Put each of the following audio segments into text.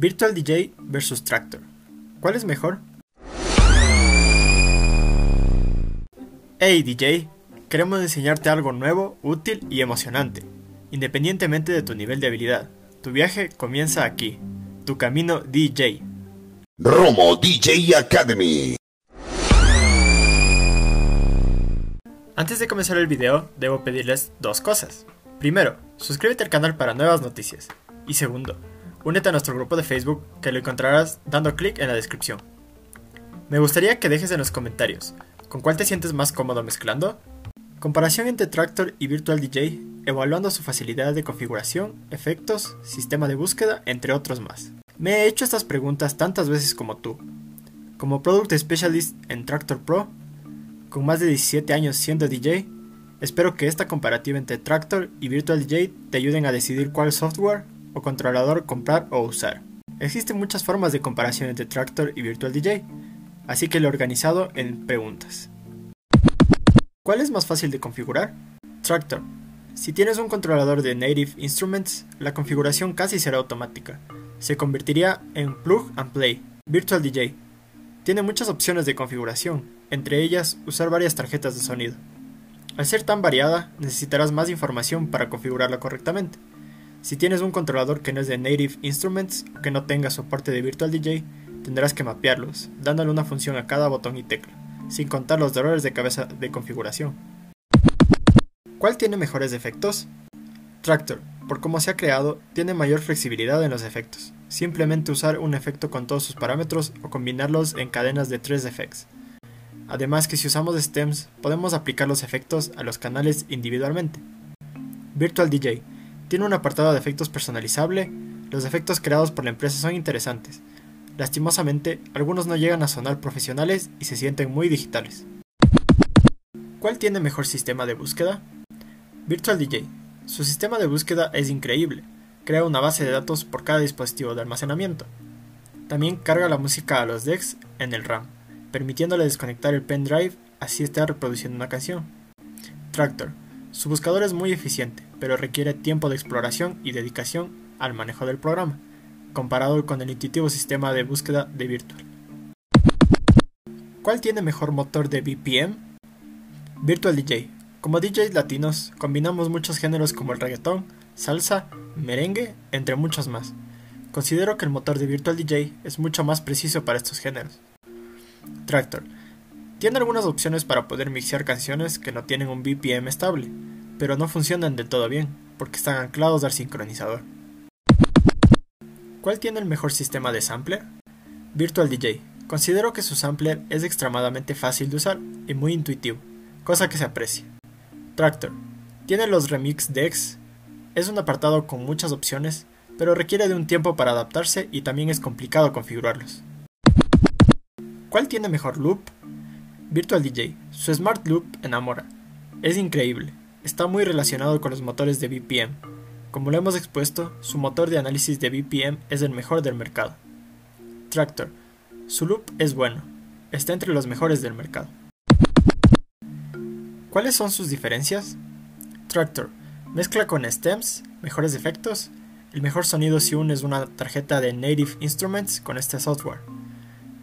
Virtual DJ versus Tractor. ¿Cuál es mejor? Hey DJ, queremos enseñarte algo nuevo, útil y emocionante. Independientemente de tu nivel de habilidad, tu viaje comienza aquí, tu camino DJ. Romo DJ Academy. Antes de comenzar el video, debo pedirles dos cosas. Primero, suscríbete al canal para nuevas noticias. Y segundo, únete a nuestro grupo de Facebook que lo encontrarás dando clic en la descripción. Me gustaría que dejes en los comentarios, ¿con cuál te sientes más cómodo mezclando? Comparación entre Tractor y Virtual DJ, evaluando su facilidad de configuración, efectos, sistema de búsqueda, entre otros más. Me he hecho estas preguntas tantas veces como tú. Como Product Specialist en Tractor Pro, con más de 17 años siendo DJ, espero que esta comparativa entre Tractor y Virtual DJ te ayuden a decidir cuál software controlador comprar o usar. Existen muchas formas de comparación entre Tractor y Virtual DJ, así que lo he organizado en preguntas. ¿Cuál es más fácil de configurar? Tractor. Si tienes un controlador de Native Instruments, la configuración casi será automática. Se convertiría en plug and play. Virtual DJ. Tiene muchas opciones de configuración, entre ellas usar varias tarjetas de sonido. Al ser tan variada, necesitarás más información para configurarla correctamente. Si tienes un controlador que no es de Native Instruments o que no tenga soporte de Virtual DJ, tendrás que mapearlos, dándole una función a cada botón y tecla, sin contar los dolores de cabeza de configuración. ¿Cuál tiene mejores efectos? Tractor, por cómo se ha creado, tiene mayor flexibilidad en los efectos. Simplemente usar un efecto con todos sus parámetros o combinarlos en cadenas de 3 effects. Además que si usamos stems, podemos aplicar los efectos a los canales individualmente. Virtual DJ tiene un apartado de efectos personalizable, los efectos creados por la empresa son interesantes. Lastimosamente, algunos no llegan a sonar profesionales y se sienten muy digitales. ¿Cuál tiene mejor sistema de búsqueda? Virtual DJ. Su sistema de búsqueda es increíble. Crea una base de datos por cada dispositivo de almacenamiento. También carga la música a los decks en el RAM, permitiéndole desconectar el pendrive así esté reproduciendo una canción. Tractor. Su buscador es muy eficiente, pero requiere tiempo de exploración y dedicación al manejo del programa, comparado con el intuitivo sistema de búsqueda de Virtual. ¿Cuál tiene mejor motor de BPM? Virtual DJ. Como DJs latinos, combinamos muchos géneros como el reggaetón, salsa, merengue, entre muchos más. Considero que el motor de Virtual DJ es mucho más preciso para estos géneros. Tractor. Tiene algunas opciones para poder mixear canciones que no tienen un BPM estable, pero no funcionan del todo bien, porque están anclados al sincronizador. ¿Cuál tiene el mejor sistema de sampler? Virtual DJ. Considero que su sampler es extremadamente fácil de usar y muy intuitivo, cosa que se aprecia. Tractor. Tiene los remix decks. Es un apartado con muchas opciones, pero requiere de un tiempo para adaptarse y también es complicado configurarlos. ¿Cuál tiene mejor loop? Virtual DJ. Su Smart Loop enamora. Es increíble. Está muy relacionado con los motores de BPM. Como lo hemos expuesto, su motor de análisis de BPM es el mejor del mercado. Tractor. Su loop es bueno. Está entre los mejores del mercado. ¿Cuáles son sus diferencias? Tractor. Mezcla con stems, mejores efectos. El mejor sonido si unes una tarjeta de Native Instruments con este software.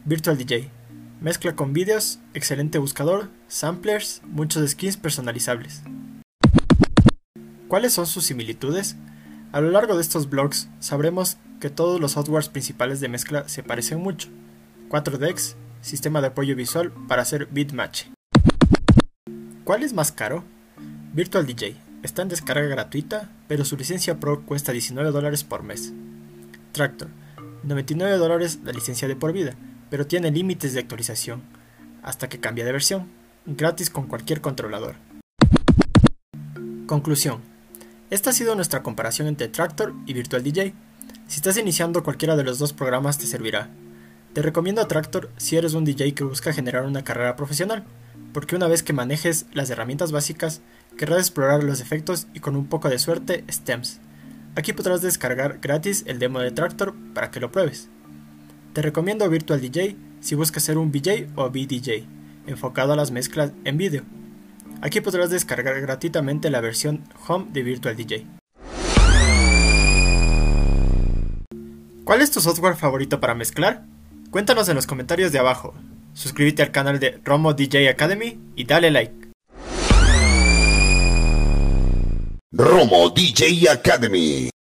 Virtual DJ Mezcla con vídeos, excelente buscador, samplers, muchos skins personalizables. ¿Cuáles son sus similitudes? A lo largo de estos blogs sabremos que todos los softwares principales de mezcla se parecen mucho. 4DX, sistema de apoyo visual para hacer bitmatch. ¿Cuál es más caro? Virtual DJ, está en descarga gratuita, pero su licencia Pro cuesta 19 dólares por mes. Tractor, 99 dólares la licencia de por vida, pero tiene límites de actualización, hasta que cambia de versión, gratis con cualquier controlador. Conclusión. Esta ha sido nuestra comparación entre Tractor y Virtual DJ. Si estás iniciando cualquiera de los dos programas te servirá. Te recomiendo a Tractor si eres un DJ que busca generar una carrera profesional, porque una vez que manejes las herramientas básicas, querrás explorar los efectos y con un poco de suerte stems. Aquí podrás descargar gratis el demo de Tractor para que lo pruebes. Te recomiendo Virtual DJ si buscas ser un VJ o VDJ, enfocado a las mezclas en vídeo. Aquí podrás descargar gratuitamente la versión Home de Virtual DJ. ¿Cuál es tu software favorito para mezclar? Cuéntanos en los comentarios de abajo. Suscríbete al canal de Romo DJ Academy y dale like. Romo DJ Academy.